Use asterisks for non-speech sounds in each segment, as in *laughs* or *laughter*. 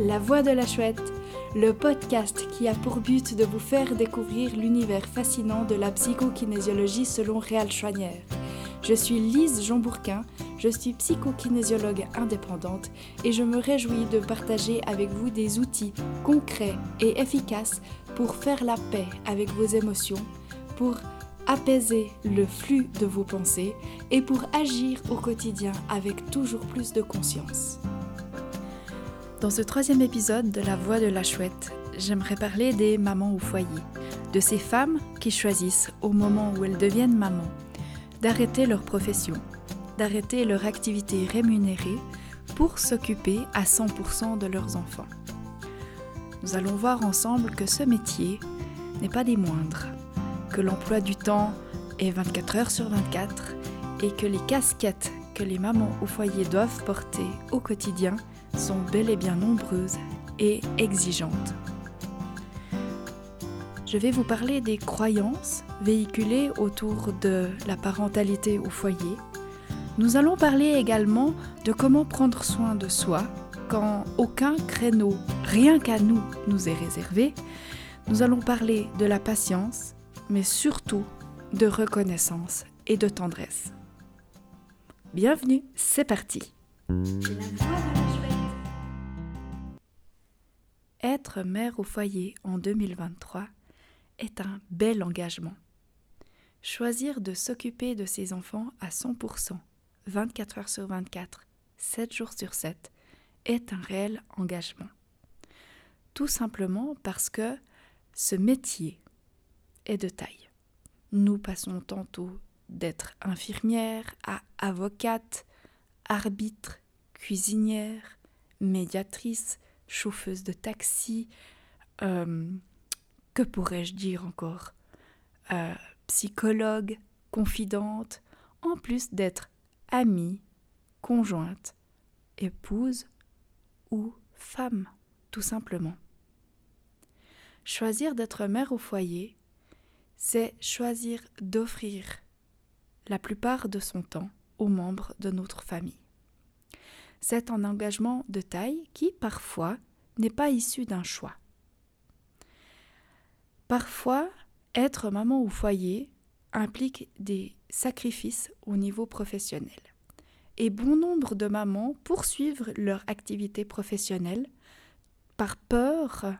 La Voix de la Chouette, le podcast qui a pour but de vous faire découvrir l'univers fascinant de la psychokinésiologie selon Réal Chouanière. Je suis Lise Jean-Bourquin, je suis psychokinésiologue indépendante et je me réjouis de partager avec vous des outils concrets et efficaces pour faire la paix avec vos émotions, pour apaiser le flux de vos pensées et pour agir au quotidien avec toujours plus de conscience. Dans ce troisième épisode de La Voix de la Chouette, j'aimerais parler des mamans au foyer, de ces femmes qui choisissent, au moment où elles deviennent mamans, d'arrêter leur profession, d'arrêter leur activité rémunérée pour s'occuper à 100% de leurs enfants. Nous allons voir ensemble que ce métier n'est pas des moindres, que l'emploi du temps est 24 heures sur 24 et que les casquettes que les mamans au foyer doivent porter au quotidien sont bel et bien nombreuses et exigeantes. Je vais vous parler des croyances véhiculées autour de la parentalité au foyer. Nous allons parler également de comment prendre soin de soi quand aucun créneau, rien qu'à nous, nous est réservé. Nous allons parler de la patience, mais surtout de reconnaissance et de tendresse. Bienvenue, c'est parti. Être mère au foyer en 2023 est un bel engagement. Choisir de s'occuper de ses enfants à 100%, 24 heures sur 24, 7 jours sur 7, est un réel engagement. Tout simplement parce que ce métier est de taille. Nous passons tantôt d'être infirmière à avocate, arbitre, cuisinière, médiatrice, chauffeuse de taxi, euh, que pourrais-je dire encore euh, Psychologue, confidente, en plus d'être amie, conjointe, épouse ou femme, tout simplement. Choisir d'être mère au foyer, c'est choisir d'offrir la plupart de son temps aux membres de notre famille. C'est un engagement de taille qui, parfois, n'est pas issu d'un choix. Parfois, être maman au foyer implique des sacrifices au niveau professionnel. Et bon nombre de mamans poursuivent leur activité professionnelle par peur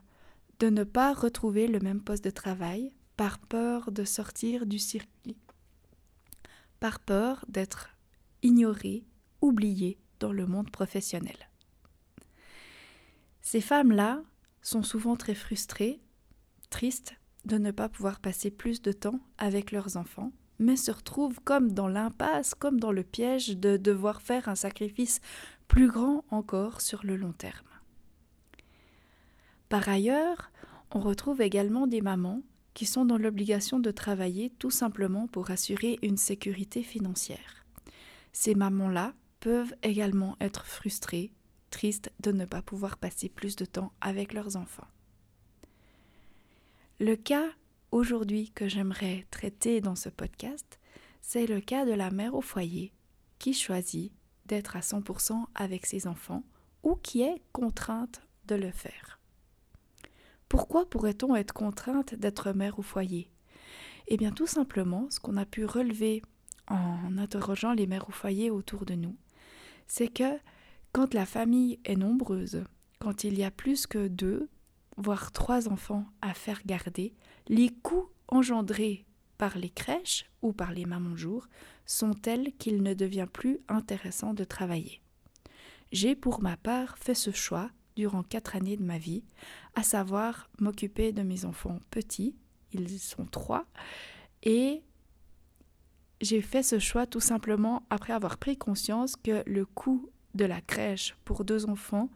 de ne pas retrouver le même poste de travail, par peur de sortir du circuit, par peur d'être ignorée, oubliée dans le monde professionnel. Ces femmes-là sont souvent très frustrées, tristes de ne pas pouvoir passer plus de temps avec leurs enfants, mais se retrouvent comme dans l'impasse, comme dans le piège de devoir faire un sacrifice plus grand encore sur le long terme. Par ailleurs, on retrouve également des mamans qui sont dans l'obligation de travailler tout simplement pour assurer une sécurité financière. Ces mamans-là peuvent également être frustrées, tristes de ne pas pouvoir passer plus de temps avec leurs enfants. Le cas aujourd'hui que j'aimerais traiter dans ce podcast, c'est le cas de la mère au foyer qui choisit d'être à 100% avec ses enfants ou qui est contrainte de le faire. Pourquoi pourrait-on être contrainte d'être mère au foyer? Eh bien tout simplement ce qu'on a pu relever en interrogeant les mères au foyer autour de nous, c'est que quand la famille est nombreuse, quand il y a plus que deux, voire trois enfants à faire garder, les coûts engendrés par les crèches ou par les mamans jour sont tels qu'il ne devient plus intéressant de travailler. J'ai pour ma part fait ce choix durant quatre années de ma vie, à savoir m'occuper de mes enfants petits, ils sont trois, et j'ai fait ce choix tout simplement après avoir pris conscience que le coût de la crèche pour deux enfants,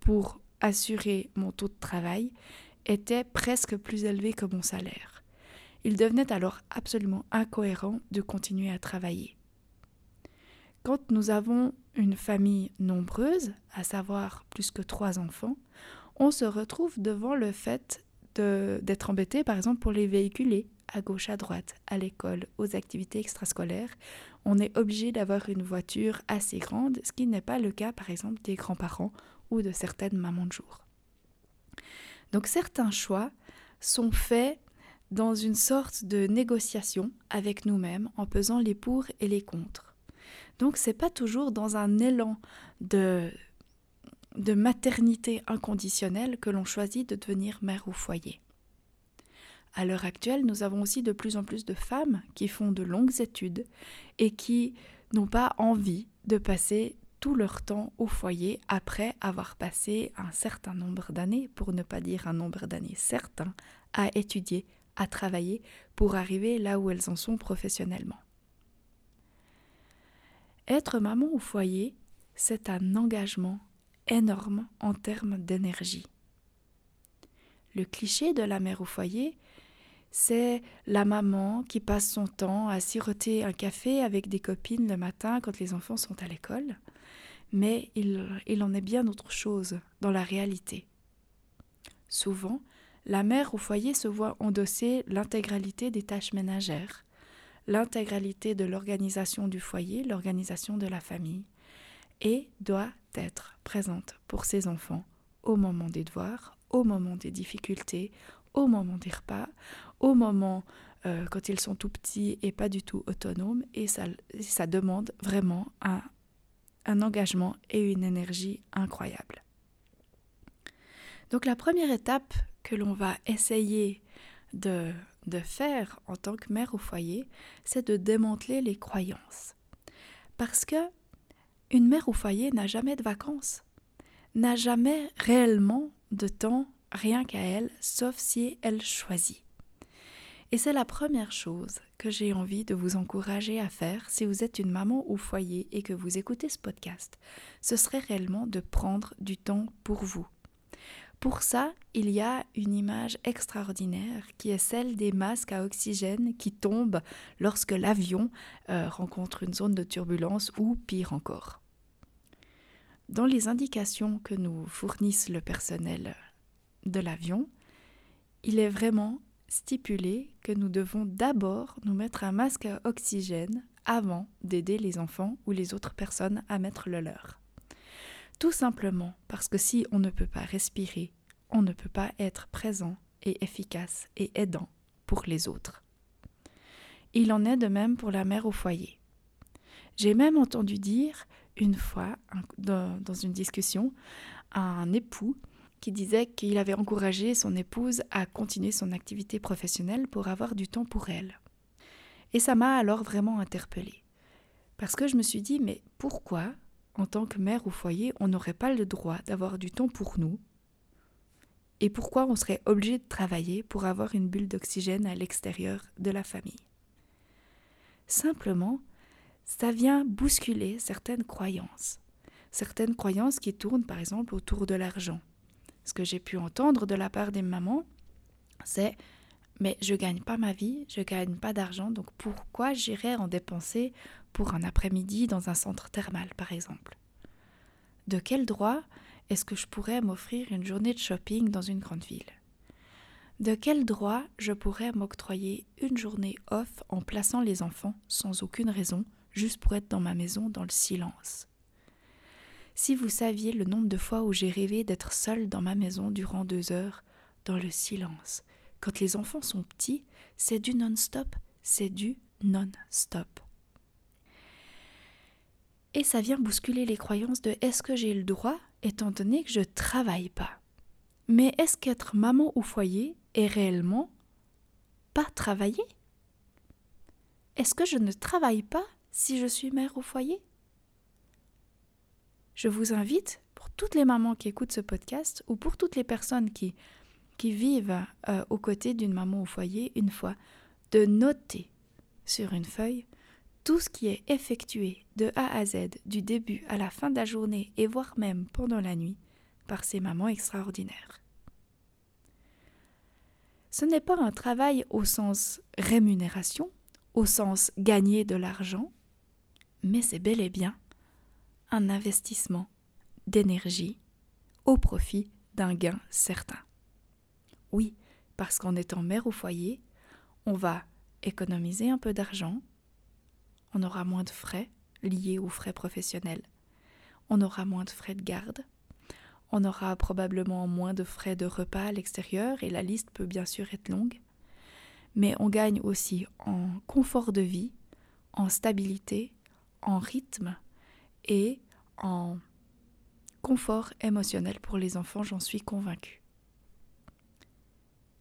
pour assurer mon taux de travail, était presque plus élevé que mon salaire. Il devenait alors absolument incohérent de continuer à travailler. Quand nous avons une famille nombreuse, à savoir plus que trois enfants, on se retrouve devant le fait d'être embêté, par exemple, pour les véhiculer, à gauche, à droite, à l'école, aux activités extrascolaires, on est obligé d'avoir une voiture assez grande, ce qui n'est pas le cas par exemple des grands-parents ou de certaines mamans de jour. Donc certains choix sont faits dans une sorte de négociation avec nous-mêmes en pesant les pour et les contre. Donc c'est pas toujours dans un élan de de maternité inconditionnelle que l'on choisit de devenir mère au foyer. À l'heure actuelle, nous avons aussi de plus en plus de femmes qui font de longues études et qui n'ont pas envie de passer tout leur temps au foyer après avoir passé un certain nombre d'années, pour ne pas dire un nombre d'années certain, à étudier, à travailler pour arriver là où elles en sont professionnellement. Être maman au foyer, c'est un engagement énorme en termes d'énergie. Le cliché de la mère au foyer, c'est la maman qui passe son temps à siroter un café avec des copines le matin quand les enfants sont à l'école, mais il, il en est bien autre chose dans la réalité. Souvent, la mère au foyer se voit endosser l'intégralité des tâches ménagères, l'intégralité de l'organisation du foyer, l'organisation de la famille, et doit être présente pour ses enfants au moment des devoirs, au moment des difficultés, au moment des repas, au moment euh, quand ils sont tout petits et pas du tout autonomes, et ça, demande vraiment un, engagement et une énergie incroyable. Donc la première étape que l'on va essayer de de faire en tant que mère au foyer, c'est de démanteler les croyances. Parce que une mère au foyer n'a jamais de vacances, n'a jamais réellement de temps rien qu'à elle, sauf si elle choisit. Et c'est la première chose que j'ai envie de vous encourager à faire si vous êtes une maman au foyer et que vous écoutez ce podcast. Ce serait réellement de prendre du temps pour vous. Pour ça, il y a une image extraordinaire qui est celle des masques à oxygène qui tombent lorsque l'avion euh, rencontre une zone de turbulence ou pire encore. Dans les indications que nous fournissent le personnel de l'avion, il est vraiment stipulé que nous devons d'abord nous mettre un masque à oxygène avant d'aider les enfants ou les autres personnes à mettre le leur. Tout simplement parce que si on ne peut pas respirer, on ne peut pas être présent et efficace et aidant pour les autres. Il en est de même pour la mère au foyer. J'ai même entendu dire une fois, dans une discussion, un époux qui disait qu'il avait encouragé son épouse à continuer son activité professionnelle pour avoir du temps pour elle. Et ça m'a alors vraiment interpellée. Parce que je me suis dit, mais pourquoi en tant que mère au foyer, on n'aurait pas le droit d'avoir du temps pour nous? Et pourquoi on serait obligé de travailler pour avoir une bulle d'oxygène à l'extérieur de la famille? Simplement, ça vient bousculer certaines croyances. Certaines croyances qui tournent par exemple autour de l'argent. Ce que j'ai pu entendre de la part des mamans, c'est mais je gagne pas ma vie, je gagne pas d'argent, donc pourquoi j'irais en dépenser pour un après-midi dans un centre thermal, par exemple? De quel droit est-ce que je pourrais m'offrir une journée de shopping dans une grande ville? De quel droit je pourrais m'octroyer une journée off en plaçant les enfants sans aucune raison, juste pour être dans ma maison dans le silence? Si vous saviez le nombre de fois où j'ai rêvé d'être seule dans ma maison durant deux heures, dans le silence, quand les enfants sont petits, c'est du non-stop, c'est du non-stop. Et ça vient bousculer les croyances de est-ce que j'ai le droit étant donné que je travaille pas. Mais est-ce qu'être maman au foyer est réellement pas travailler? Est-ce que je ne travaille pas si je suis mère au foyer? Je vous invite, pour toutes les mamans qui écoutent ce podcast ou pour toutes les personnes qui, vivent euh, aux côtés d'une maman au foyer, une fois, de noter sur une feuille tout ce qui est effectué de A à Z, du début à la fin de la journée et voire même pendant la nuit, par ces mamans extraordinaires. Ce n'est pas un travail au sens rémunération, au sens gagner de l'argent, mais c'est bel et bien un investissement d'énergie au profit d'un gain certain. Oui, parce qu'en étant mère au foyer, on va économiser un peu d'argent, on aura moins de frais liés aux frais professionnels, on aura moins de frais de garde, on aura probablement moins de frais de repas à l'extérieur et la liste peut bien sûr être longue. Mais on gagne aussi en confort de vie, en stabilité, en rythme et en confort émotionnel pour les enfants, j'en suis convaincue.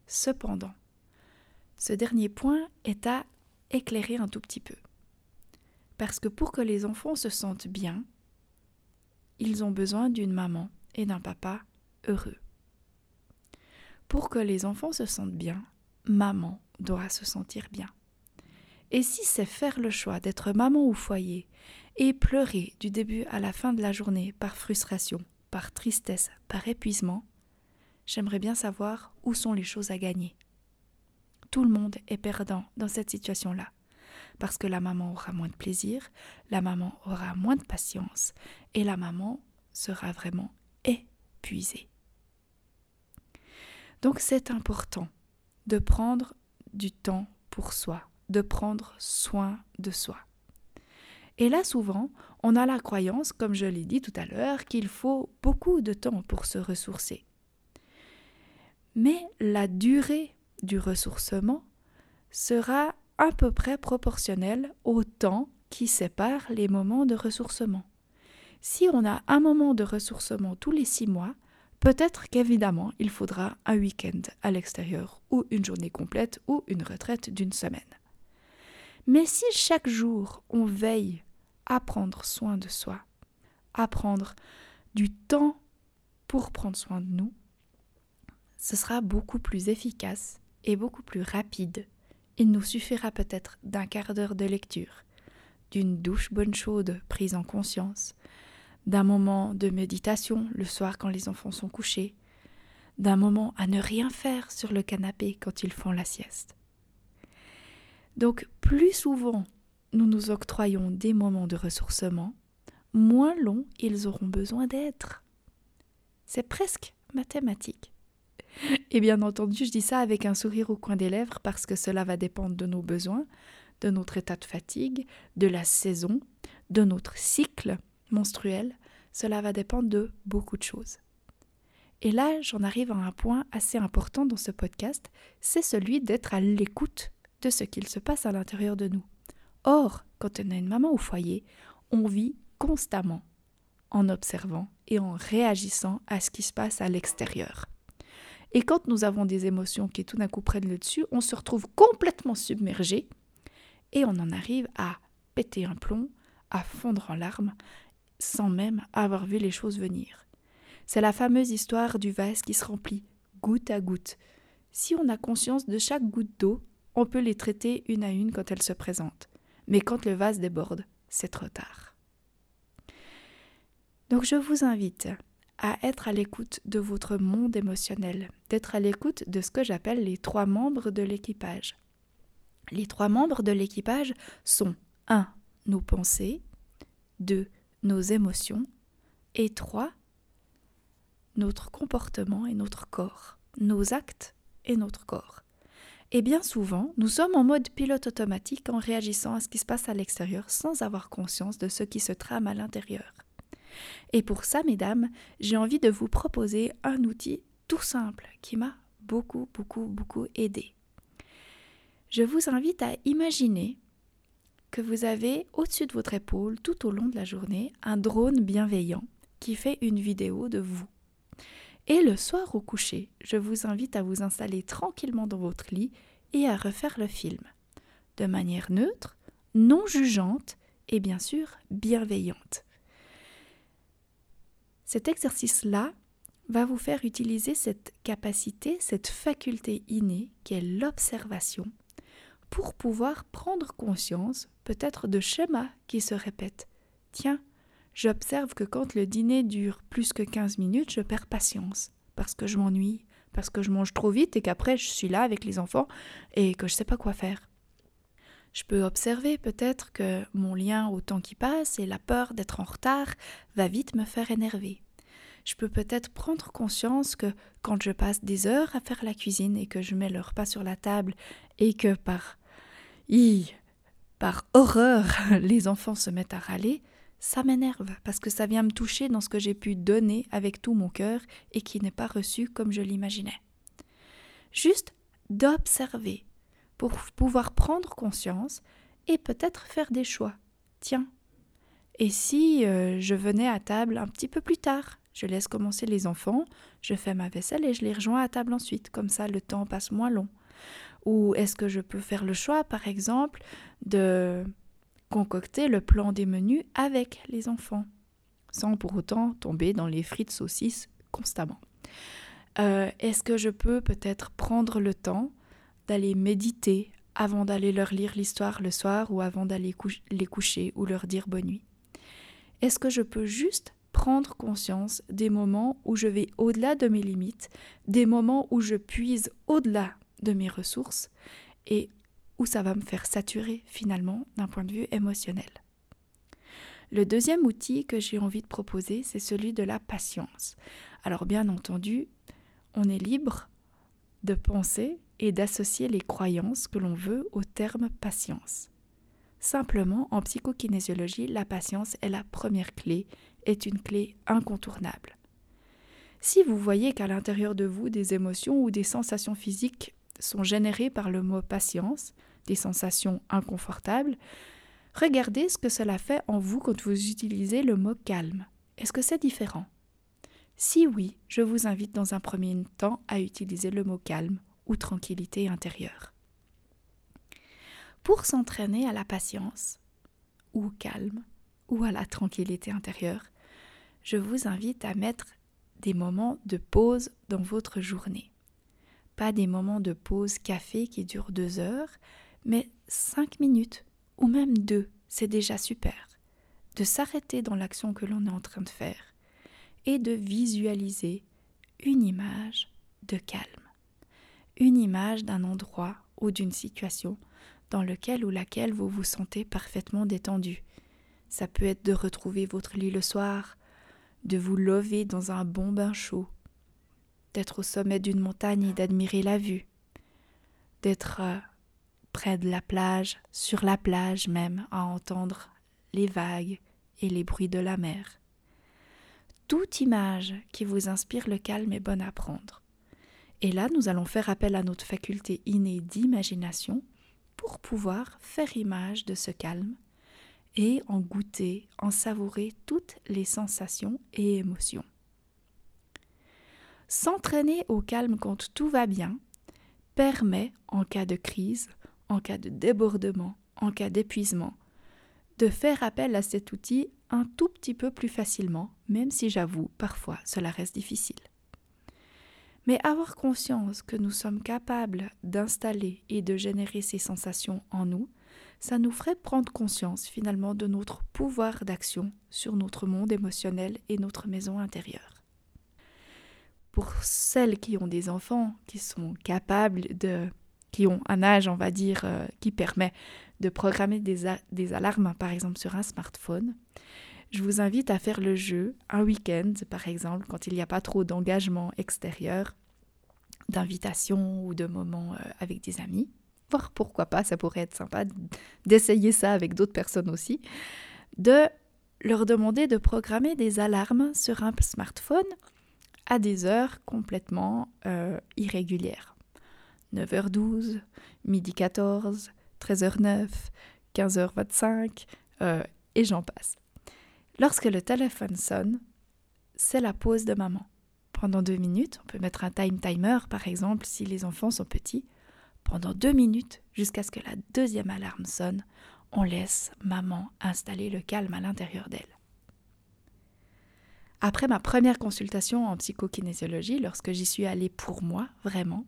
Cependant, ce dernier point est à éclairer un tout petit peu. Parce que pour que les enfants se sentent bien, ils ont besoin d'une maman et d'un papa heureux. Pour que les enfants se sentent bien, maman doit se sentir bien. Et si c'est faire le choix d'être maman au foyer et pleurer du début à la fin de la journée par frustration, par tristesse, par épuisement, j'aimerais bien savoir où sont les choses à gagner. Tout le monde est perdant dans cette situation-là, parce que la maman aura moins de plaisir, la maman aura moins de patience, et la maman sera vraiment épuisée. Donc c'est important de prendre du temps pour soi, de prendre soin de soi. Et là, souvent, on a la croyance, comme je l'ai dit tout à l'heure, qu'il faut beaucoup de temps pour se ressourcer. Mais la durée du ressourcement sera à peu près proportionnelle au temps qui sépare les moments de ressourcement. Si on a un moment de ressourcement tous les six mois, peut-être qu'évidemment il faudra un week-end à l'extérieur, ou une journée complète, ou une retraite d'une semaine. Mais si chaque jour on veille à prendre soin de soi, à prendre du temps pour prendre soin de nous, ce sera beaucoup plus efficace et beaucoup plus rapide. Il nous suffira peut-être d'un quart d'heure de lecture, d'une douche bonne chaude prise en conscience, d'un moment de méditation le soir quand les enfants sont couchés, d'un moment à ne rien faire sur le canapé quand ils font la sieste. Donc plus souvent nous nous octroyons des moments de ressourcement, moins longs ils auront besoin d'être. C'est presque mathématique. Et bien entendu, je dis ça avec un sourire au coin des lèvres parce que cela va dépendre de nos besoins, de notre état de fatigue, de la saison, de notre cycle menstruel. Cela va dépendre de beaucoup de choses. Et là, j'en arrive à un point assez important dans ce podcast, c'est celui d'être à l'écoute de ce qu'il se passe à l'intérieur de nous. Or, quand on a une maman au foyer, on vit constamment en observant et en réagissant à ce qui se passe à l'extérieur. Et quand nous avons des émotions qui tout d'un coup prennent le dessus, on se retrouve complètement submergé et on en arrive à péter un plomb, à fondre en larmes, sans même avoir vu les choses venir. C'est la fameuse histoire du vase qui se remplit goutte à goutte. Si on a conscience de chaque goutte d'eau, on peut les traiter une à une quand elles se présentent. Mais quand le vase déborde, c'est trop tard. Donc je vous invite à être à l'écoute de votre monde émotionnel, d'être à l'écoute de ce que j'appelle les trois membres de l'équipage. Les trois membres de l'équipage sont 1. Nos pensées, 2. Nos émotions, et 3. Notre comportement et notre corps, nos actes et notre corps. Et bien souvent, nous sommes en mode pilote automatique en réagissant à ce qui se passe à l'extérieur sans avoir conscience de ce qui se trame à l'intérieur. Et pour ça, mesdames, j'ai envie de vous proposer un outil tout simple qui m'a beaucoup, beaucoup, beaucoup aidé. Je vous invite à imaginer que vous avez au-dessus de votre épaule, tout au long de la journée, un drone bienveillant qui fait une vidéo de vous. Et le soir au coucher, je vous invite à vous installer tranquillement dans votre lit et à refaire le film, de manière neutre, non jugeante et bien sûr bienveillante. Cet exercice-là va vous faire utiliser cette capacité, cette faculté innée qui est l'observation, pour pouvoir prendre conscience peut-être de schémas qui se répètent. Tiens, j'observe que quand le dîner dure plus que 15 minutes, je perds patience parce que je m'ennuie, parce que je mange trop vite et qu'après je suis là avec les enfants et que je sais pas quoi faire. Je peux observer peut-être que mon lien au temps qui passe et la peur d'être en retard va vite me faire énerver. Je peux peut-être prendre conscience que quand je passe des heures à faire la cuisine et que je mets le repas sur la table et que par par horreur *laughs* les enfants se mettent à râler, ça m'énerve parce que ça vient me toucher dans ce que j'ai pu donner avec tout mon cœur et qui n'est pas reçu comme je l'imaginais. Juste d'observer pour pouvoir prendre conscience et peut-être faire des choix. Tiens, et si euh, je venais à table un petit peu plus tard? Je laisse commencer les enfants, je fais ma vaisselle et je les rejoins à table ensuite, comme ça le temps passe moins long. Ou est-ce que je peux faire le choix, par exemple, de concocter le plan des menus avec les enfants, sans pour autant tomber dans les frites saucisses constamment. Euh, est-ce que je peux peut-être prendre le temps d'aller méditer avant d'aller leur lire l'histoire le soir ou avant d'aller les coucher ou leur dire bonne nuit? Est-ce que je peux juste prendre conscience des moments où je vais au-delà de mes limites, des moments où je puise au-delà de mes ressources et où ça va me faire saturer finalement d'un point de vue émotionnel. Le deuxième outil que j'ai envie de proposer, c'est celui de la patience. Alors bien entendu, on est libre de penser et d'associer les croyances que l'on veut au terme patience. Simplement, en psychokinésiologie, la patience est la première clé, est une clé incontournable. Si vous voyez qu'à l'intérieur de vous des émotions ou des sensations physiques sont générées par le mot patience, des sensations inconfortables, regardez ce que cela fait en vous quand vous utilisez le mot calme. Est-ce que c'est différent? Si oui, je vous invite dans un premier temps à utiliser le mot calme ou tranquillité intérieure. Pour s'entraîner à la patience, ou calme, ou à la tranquillité intérieure, je vous invite à mettre des moments de pause dans votre journée pas des moments de pause café qui durent deux heures, mais cinq minutes ou même deux, c'est déjà super. De s'arrêter dans l'action que l'on est en train de faire et de visualiser une image de calme, une image d'un endroit ou d'une situation dans lequel ou laquelle vous vous sentez parfaitement détendu. Ça peut être de retrouver votre lit le soir, de vous lever dans un bon bain chaud, d'être au sommet d'une montagne et d'admirer la vue, d'être euh, près de la plage, sur la plage même, à entendre les vagues et les bruits de la mer. Toute image qui vous inspire le calme est bonne à prendre. Et là, nous allons faire appel à notre faculté innée d'imagination pour pouvoir faire image de ce calme et en goûter, en savourer toutes les sensations et émotions. S'entraîner au calme quand tout va bien permet, en cas de crise, en cas de débordement, en cas d'épuisement, de faire appel à cet outil un tout petit peu plus facilement, même si j'avoue, parfois cela reste difficile. Mais avoir conscience que nous sommes capables d'installer et de générer ces sensations en nous, ça nous ferait prendre conscience finalement de notre pouvoir d'action sur notre monde émotionnel et notre maison intérieure pour celles qui ont des enfants, qui sont capables de, qui ont un âge, on va dire, euh, qui permet de programmer des, des alarmes, par exemple sur un smartphone, je vous invite à faire le jeu un week-end, par exemple, quand il n'y a pas trop d'engagement extérieur, d'invitation ou de moments euh, avec des amis. Voir pourquoi pas, ça pourrait être sympa d'essayer ça avec d'autres personnes aussi, de leur demander de programmer des alarmes sur un smartphone à des heures complètement euh, irrégulières. 9h12, midi 14, 13h09, 15h25, euh, et j'en passe. Lorsque le téléphone sonne, c'est la pause de maman. Pendant deux minutes, on peut mettre un time timer par exemple si les enfants sont petits. Pendant deux minutes, jusqu'à ce que la deuxième alarme sonne, on laisse maman installer le calme à l'intérieur d'elle. Après ma première consultation en psychokinésiologie, lorsque j'y suis allée pour moi, vraiment,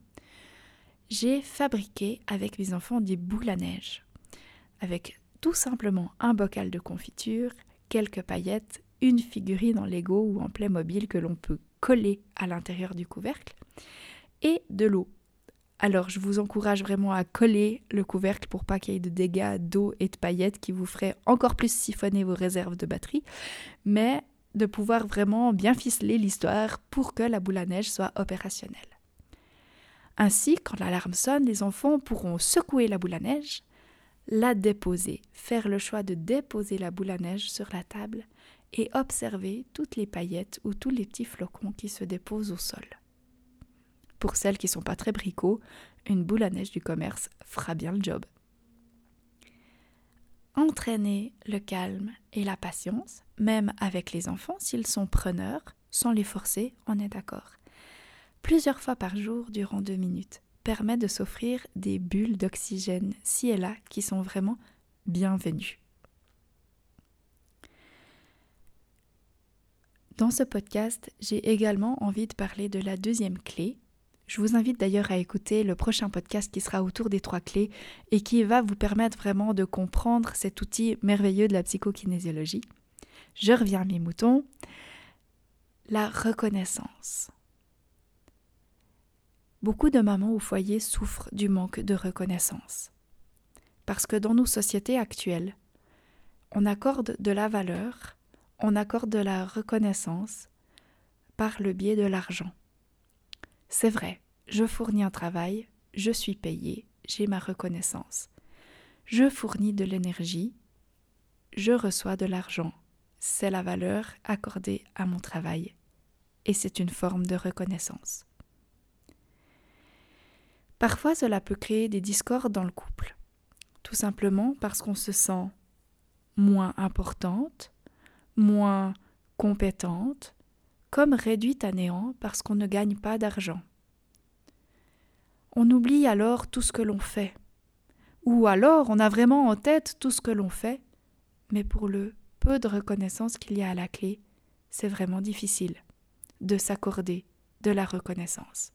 j'ai fabriqué avec mes enfants des boules à neige, avec tout simplement un bocal de confiture, quelques paillettes, une figurine en Lego ou en Playmobil que l'on peut coller à l'intérieur du couvercle, et de l'eau. Alors je vous encourage vraiment à coller le couvercle pour pas qu'il y ait de dégâts d'eau et de paillettes qui vous feraient encore plus siphonner vos réserves de batterie, mais de pouvoir vraiment bien ficeler l'histoire pour que la boule à neige soit opérationnelle. Ainsi, quand l'alarme sonne, les enfants pourront secouer la boule à neige, la déposer, faire le choix de déposer la boule à neige sur la table et observer toutes les paillettes ou tous les petits flocons qui se déposent au sol. Pour celles qui ne sont pas très bricots, une boule à neige du commerce fera bien le job. Entraîner le calme et la patience, même avec les enfants s'ils sont preneurs, sans les forcer, on est d'accord. Plusieurs fois par jour durant deux minutes permet de s'offrir des bulles d'oxygène ci et là qui sont vraiment bienvenues. Dans ce podcast, j'ai également envie de parler de la deuxième clé. Je vous invite d'ailleurs à écouter le prochain podcast qui sera autour des trois clés et qui va vous permettre vraiment de comprendre cet outil merveilleux de la psychokinésiologie. Je reviens à mes moutons. La reconnaissance. Beaucoup de mamans au foyer souffrent du manque de reconnaissance. Parce que dans nos sociétés actuelles, on accorde de la valeur on accorde de la reconnaissance par le biais de l'argent. C'est vrai, je fournis un travail, je suis payé, j'ai ma reconnaissance. Je fournis de l'énergie, je reçois de l'argent. C'est la valeur accordée à mon travail et c'est une forme de reconnaissance. Parfois cela peut créer des discordes dans le couple, tout simplement parce qu'on se sent moins importante, moins compétente, comme réduite à néant parce qu'on ne gagne pas d'argent. On oublie alors tout ce que l'on fait, ou alors on a vraiment en tête tout ce que l'on fait, mais pour le peu de reconnaissance qu'il y a à la clé, c'est vraiment difficile de s'accorder de la reconnaissance.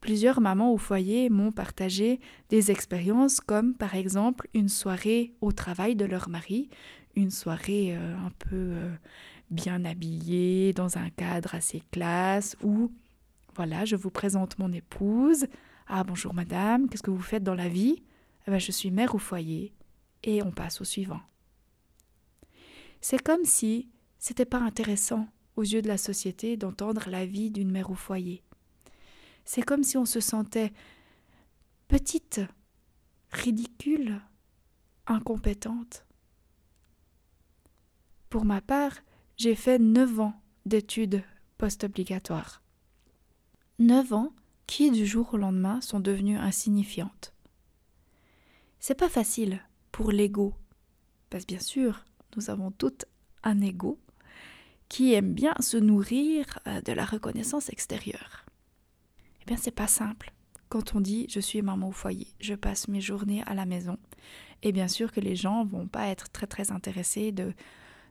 Plusieurs mamans au foyer m'ont partagé des expériences comme par exemple une soirée au travail de leur mari, une soirée euh, un peu euh, bien habillée, dans un cadre assez classe, où, voilà, je vous présente mon épouse. Ah bonjour madame, qu'est-ce que vous faites dans la vie? Eh ben, Je suis mère au foyer. Et on passe au suivant. C'est comme si c'était pas intéressant aux yeux de la société d'entendre la vie d'une mère au foyer. C'est comme si on se sentait petite, ridicule, incompétente. Pour ma part, j'ai fait neuf ans d'études post-obligatoires. Neuf ans qui, du jour au lendemain, sont devenues insignifiantes. C'est pas facile pour l'ego, parce que bien sûr, nous avons toutes un ego qui aime bien se nourrir euh, de la reconnaissance extérieure. Eh bien, c'est pas simple. Quand on dit je suis maman au foyer, je passe mes journées à la maison, et bien sûr que les gens vont pas être très très intéressés de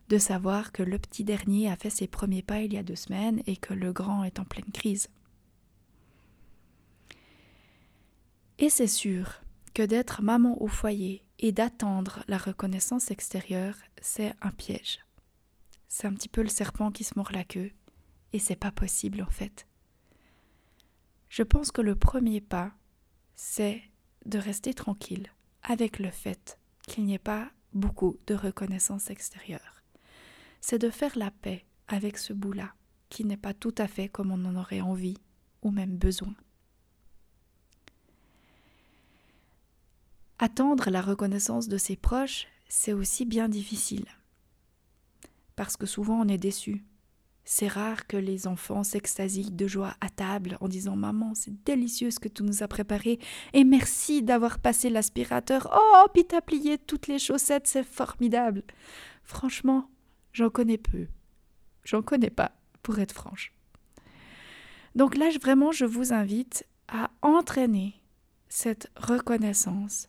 de savoir que le petit dernier a fait ses premiers pas il y a deux semaines et que le grand est en pleine crise. Et c'est sûr que d'être maman au foyer et d'attendre la reconnaissance extérieure, c'est un piège. C'est un petit peu le serpent qui se mord la queue, et c'est pas possible en fait. Je pense que le premier pas, c'est de rester tranquille avec le fait qu'il n'y ait pas beaucoup de reconnaissance extérieure c'est de faire la paix avec ce bout-là, qui n'est pas tout à fait comme on en aurait envie ou même besoin. Attendre la reconnaissance de ses proches, c'est aussi bien difficile. Parce que souvent on est déçu. C'est rare que les enfants s'extasient de joie à table en disant Maman, c'est délicieux ce que tu nous as préparé et merci d'avoir passé l'aspirateur. Oh, puis t'as plié toutes les chaussettes, c'est formidable. Franchement, J'en connais peu. J'en connais pas, pour être franche. Donc là, vraiment, je vous invite à entraîner cette reconnaissance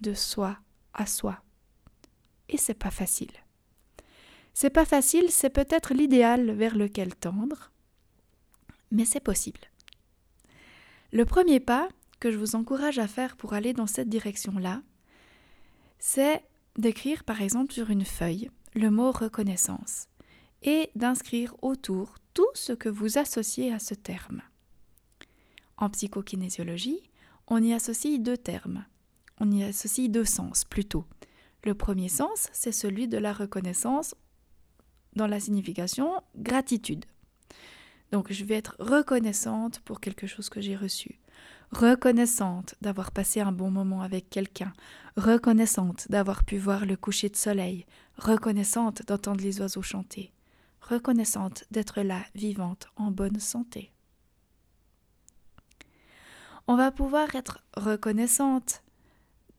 de soi à soi. Et c'est pas facile. C'est pas facile, c'est peut-être l'idéal vers lequel tendre, mais c'est possible. Le premier pas que je vous encourage à faire pour aller dans cette direction-là, c'est d'écrire par exemple sur une feuille le mot reconnaissance et d'inscrire autour tout ce que vous associez à ce terme. En psychokinésiologie, on y associe deux termes. On y associe deux sens plutôt. Le premier sens, c'est celui de la reconnaissance dans la signification gratitude. Donc je vais être reconnaissante pour quelque chose que j'ai reçu, reconnaissante d'avoir passé un bon moment avec quelqu'un, reconnaissante d'avoir pu voir le coucher de soleil, reconnaissante d'entendre les oiseaux chanter, reconnaissante d'être là, vivante, en bonne santé. On va pouvoir être reconnaissante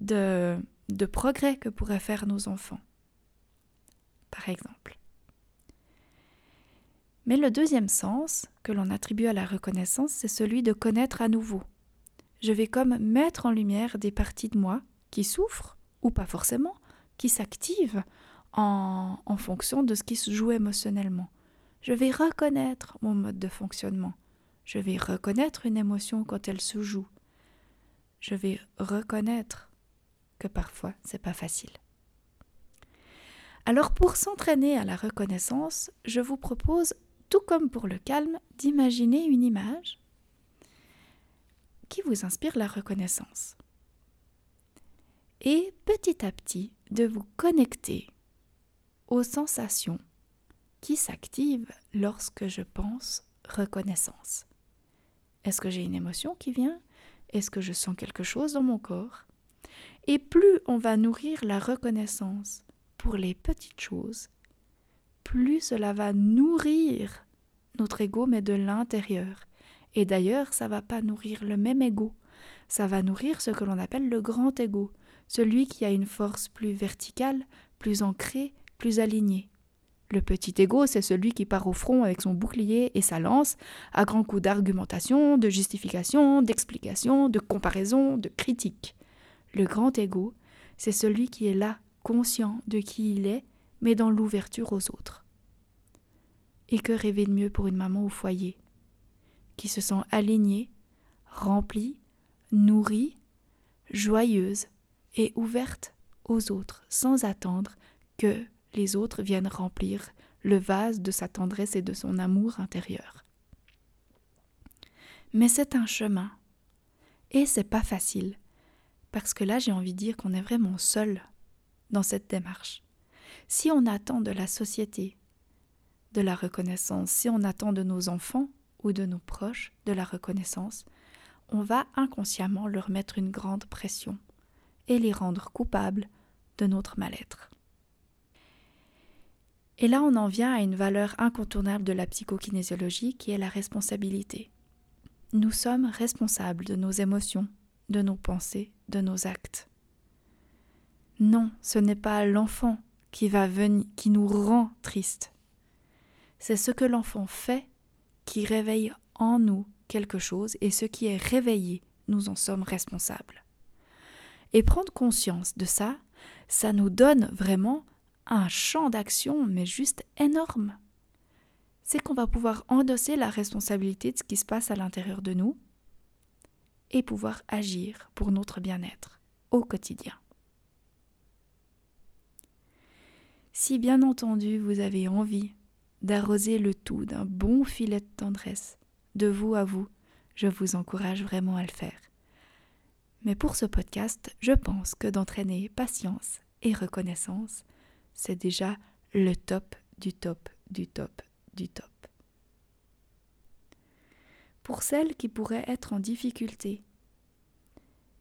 de, de progrès que pourraient faire nos enfants, par exemple. Mais le deuxième sens que l'on attribue à la reconnaissance, c'est celui de connaître à nouveau. Je vais comme mettre en lumière des parties de moi qui souffrent, ou pas forcément, qui s'activent en, fonction de ce qui se joue émotionnellement. Je vais reconnaître mon mode de fonctionnement. Je vais reconnaître une émotion quand elle se joue. Je vais reconnaître que parfois c'est pas facile. Alors pour s'entraîner à la reconnaissance, je vous propose tout comme pour le calme, d'imaginer une image qui vous inspire la reconnaissance. Et petit à petit, de vous connecter aux sensations qui s'activent lorsque je pense reconnaissance. Est-ce que j'ai une émotion qui vient? Est-ce que je sens quelque chose dans mon corps? Et plus on va nourrir la reconnaissance pour les petites choses, plus cela va nourrir notre ego, mais de l'intérieur. Et d'ailleurs, ça va pas nourrir le même ego. Ça va nourrir ce que l'on appelle le grand ego, celui qui a une force plus verticale, plus ancrée, plus alignée. Le petit ego, c'est celui qui part au front avec son bouclier et sa lance, à grands coups d'argumentation, de justification, d'explication, de comparaison, de critique. Le grand ego, c'est celui qui est là, conscient de qui il est, mais dans l'ouverture aux autres. Et que rêver de mieux pour une maman au foyer, qui se sent alignée, remplie, nourrie, joyeuse et ouverte aux autres, sans attendre que autres viennent remplir le vase de sa tendresse et de son amour intérieur. Mais c'est un chemin. Et c'est pas facile. Parce que là, j'ai envie de dire qu'on est vraiment seul dans cette démarche. Si on attend de la société de la reconnaissance, si on attend de nos enfants ou de nos proches de la reconnaissance, on va inconsciemment leur mettre une grande pression et les rendre coupables de notre mal-être. Et là, on en vient à une valeur incontournable de la psychokinésiologie qui est la responsabilité. Nous sommes responsables de nos émotions, de nos pensées, de nos actes. Non, ce n'est pas l'enfant qui va venir, qui nous rend tristes. C'est ce que l'enfant fait qui réveille en nous quelque chose et ce qui est réveillé, nous en sommes responsables. Et prendre conscience de ça, ça nous donne vraiment un champ d'action, mais juste énorme. C'est qu'on va pouvoir endosser la responsabilité de ce qui se passe à l'intérieur de nous et pouvoir agir pour notre bien-être au quotidien. Si bien entendu vous avez envie d'arroser le tout d'un bon filet de tendresse, de vous à vous, je vous encourage vraiment à le faire. Mais pour ce podcast, je pense que d'entraîner patience et reconnaissance, c'est déjà le top du top du top du top. Pour celles qui pourraient être en difficulté,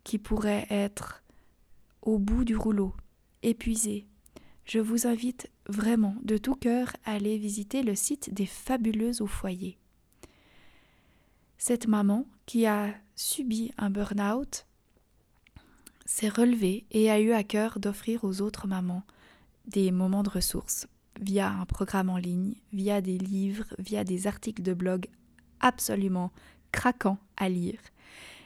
qui pourraient être au bout du rouleau, épuisées, je vous invite vraiment de tout cœur à aller visiter le site des Fabuleuses au foyer. Cette maman qui a subi un burn-out s'est relevée et a eu à cœur d'offrir aux autres mamans des moments de ressources via un programme en ligne, via des livres, via des articles de blog absolument craquants à lire.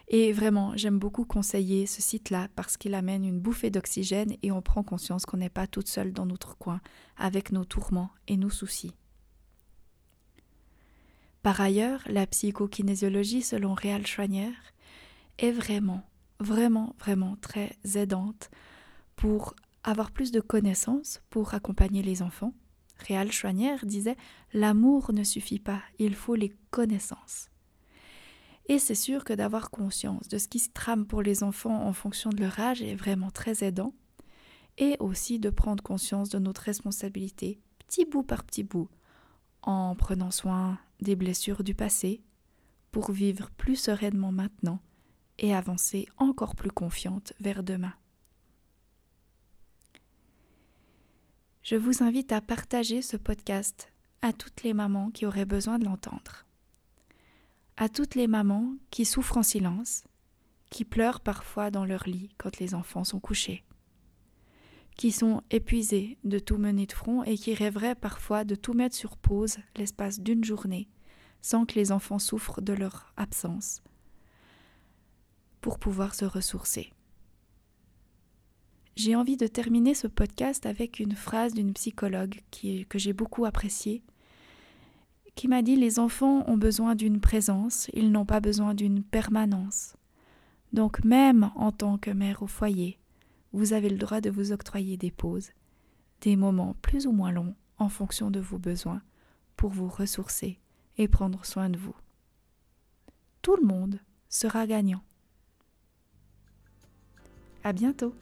Et vraiment, j'aime beaucoup conseiller ce site-là parce qu'il amène une bouffée d'oxygène et on prend conscience qu'on n'est pas toute seule dans notre coin avec nos tourments et nos soucis. Par ailleurs, la psychokinésiologie, selon Réal Schwanier, est vraiment, vraiment, vraiment très aidante pour avoir plus de connaissances, pour accompagner les enfants. Réal Schwanier disait L'amour ne suffit pas, il faut les connaissances. Et c'est sûr que d'avoir conscience de ce qui se trame pour les enfants en fonction de leur âge est vraiment très aidant. Et aussi de prendre conscience de notre responsabilité, petit bout par petit bout, en prenant soin des blessures du passé, pour vivre plus sereinement maintenant et avancer encore plus confiante vers demain. Je vous invite à partager ce podcast à toutes les mamans qui auraient besoin de l'entendre. À toutes les mamans qui souffrent en silence, qui pleurent parfois dans leur lit quand les enfants sont couchés, qui sont épuisées de tout mener de front et qui rêveraient parfois de tout mettre sur pause l'espace d'une journée sans que les enfants souffrent de leur absence pour pouvoir se ressourcer. J'ai envie de terminer ce podcast avec une phrase d'une psychologue que j'ai beaucoup appréciée, qui m'a dit Les enfants ont besoin d'une présence, ils n'ont pas besoin d'une permanence. Donc même en tant que mère au foyer, vous avez le droit de vous octroyer des pauses, des moments plus ou moins longs en fonction de vos besoins, pour vous ressourcer et prendre soin de vous. Tout le monde sera gagnant. À bientôt!